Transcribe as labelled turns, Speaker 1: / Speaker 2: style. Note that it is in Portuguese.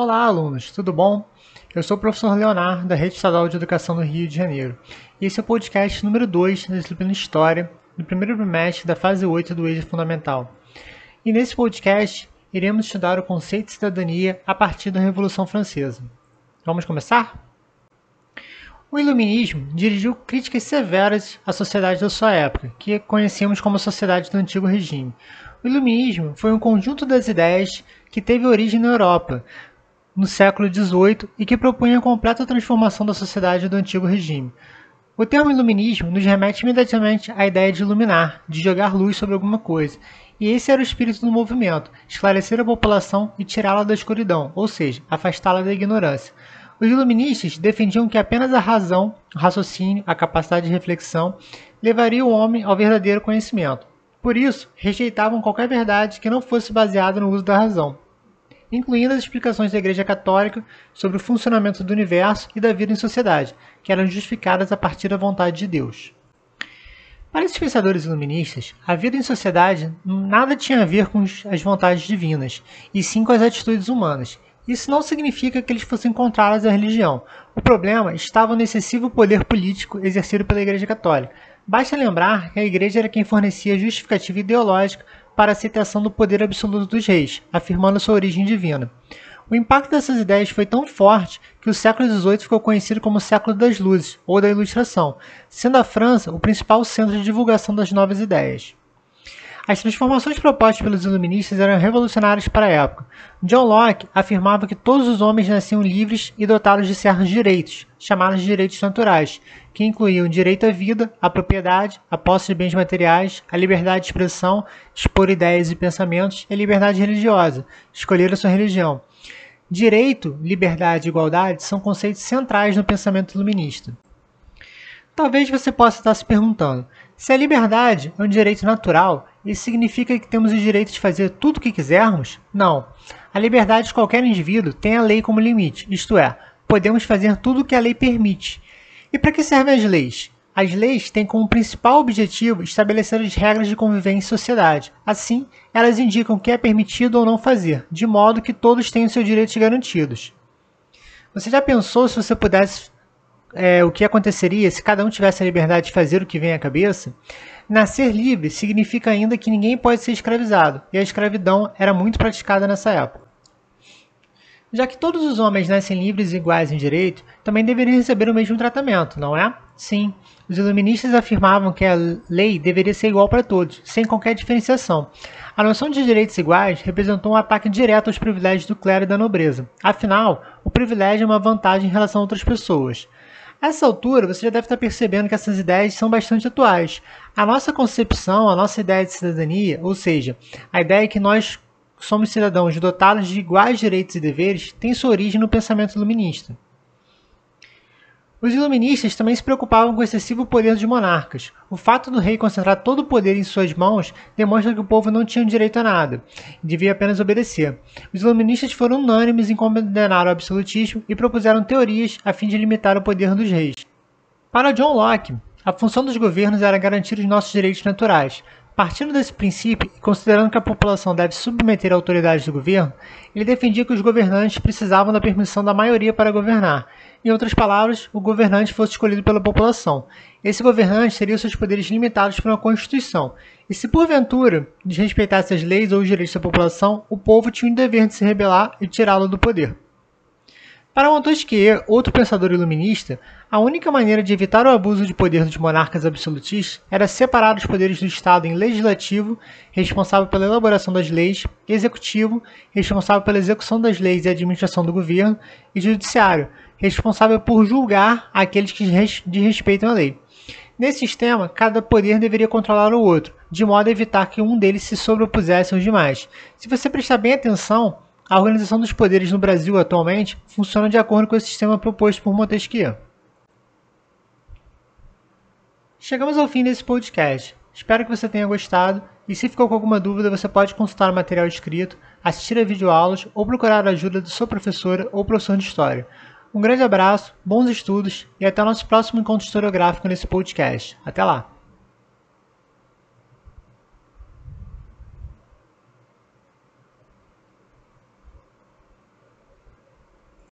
Speaker 1: Olá, alunos, tudo bom? Eu sou o professor Leonardo, da Rede Estadual de Educação do Rio de Janeiro, e esse é o podcast número 2 da disciplina História, do primeiro trimestre da fase 8 do Eixo Fundamental. E nesse podcast, iremos estudar o conceito de cidadania a partir da Revolução Francesa. Vamos começar? O Iluminismo dirigiu críticas severas à sociedade da sua época, que conhecemos como a sociedade do Antigo Regime. O Iluminismo foi um conjunto das ideias que teve origem na Europa no século XVIII e que propunha a completa transformação da sociedade do Antigo Regime. O termo iluminismo nos remete imediatamente à ideia de iluminar, de jogar luz sobre alguma coisa, e esse era o espírito do movimento: esclarecer a população e tirá-la da escuridão, ou seja, afastá-la da ignorância. Os iluministas defendiam que apenas a razão, o raciocínio, a capacidade de reflexão levaria o homem ao verdadeiro conhecimento. Por isso, rejeitavam qualquer verdade que não fosse baseada no uso da razão, incluindo as explicações da Igreja Católica sobre o funcionamento do universo e da vida em sociedade, que eram justificadas a partir da vontade de Deus. Para esses pensadores iluministas, a vida em sociedade nada tinha a ver com as vontades divinas, e sim com as atitudes humanas, isso não significa que eles fossem contrários à religião. O problema estava no excessivo poder político exercido pela Igreja Católica. Basta lembrar que a Igreja era quem fornecia justificativa ideológica para a aceitação do poder absoluto dos reis, afirmando sua origem divina. O impacto dessas ideias foi tão forte que o século XVIII ficou conhecido como o século das luzes, ou da ilustração, sendo a França o principal centro de divulgação das novas ideias. As transformações propostas pelos iluministas eram revolucionárias para a época. John Locke afirmava que todos os homens nasciam livres e dotados de certos direitos, chamados de direitos naturais, que incluíam direito à vida, à propriedade, à posse de bens materiais, a liberdade de expressão, expor ideias e pensamentos e a liberdade religiosa, escolher a sua religião. Direito, liberdade e igualdade são conceitos centrais no pensamento iluminista. Talvez você possa estar se perguntando: se a liberdade é um direito natural, isso significa que temos o direito de fazer tudo o que quisermos? Não. A liberdade de qualquer indivíduo tem a lei como limite, isto é, podemos fazer tudo o que a lei permite. E para que servem as leis? As leis têm como principal objetivo estabelecer as regras de convivência em sociedade. Assim, elas indicam o que é permitido ou não fazer, de modo que todos tenham seus direitos garantidos. Você já pensou se você pudesse é, o que aconteceria se cada um tivesse a liberdade de fazer o que vem à cabeça, nascer livre significa ainda que ninguém pode ser escravizado, e a escravidão era muito praticada nessa época. Já que todos os homens nascem livres e iguais em direito, também deveriam receber o mesmo tratamento, não é? Sim, os iluministas afirmavam que a lei deveria ser igual para todos, sem qualquer diferenciação. A noção de direitos iguais representou um ataque direto aos privilégios do clero e da nobreza. Afinal, o privilégio é uma vantagem em relação a outras pessoas. Essa altura, você já deve estar percebendo que essas ideias são bastante atuais. A nossa concepção, a nossa ideia de cidadania, ou seja, a ideia que nós somos cidadãos dotados de iguais direitos e deveres, tem sua origem no pensamento iluminista. Os iluministas também se preocupavam com o excessivo poder dos monarcas. O fato do rei concentrar todo o poder em suas mãos demonstra que o povo não tinha direito a nada, devia apenas obedecer. Os iluministas foram unânimes em condenar o absolutismo e propuseram teorias a fim de limitar o poder dos reis. Para John Locke, a função dos governos era garantir os nossos direitos naturais, Partindo desse princípio e considerando que a população deve submeter a autoridade do governo, ele defendia que os governantes precisavam da permissão da maioria para governar. Em outras palavras, o governante fosse escolhido pela população. Esse governante teria seus poderes limitados por uma Constituição. E se porventura desrespeitasse as leis ou os direitos da população, o povo tinha o dever de se rebelar e tirá-lo do poder. Para Montesquieu, outro pensador iluminista, a única maneira de evitar o abuso de poder dos monarcas absolutistas era separar os poderes do Estado em legislativo, responsável pela elaboração das leis, executivo, responsável pela execução das leis e administração do governo, e judiciário, responsável por julgar aqueles que desrespeitam a lei. Nesse sistema, cada poder deveria controlar o outro, de modo a evitar que um deles se sobrepusesse aos demais. Se você prestar bem atenção, a organização dos poderes no Brasil atualmente funciona de acordo com o sistema proposto por Montesquieu. Chegamos ao fim desse podcast. Espero que você tenha gostado e se ficou com alguma dúvida você pode consultar o material escrito, assistir a videoaulas ou procurar a ajuda de sua professora ou professor de História. Um grande abraço, bons estudos e até o nosso próximo encontro historiográfico nesse podcast. Até lá!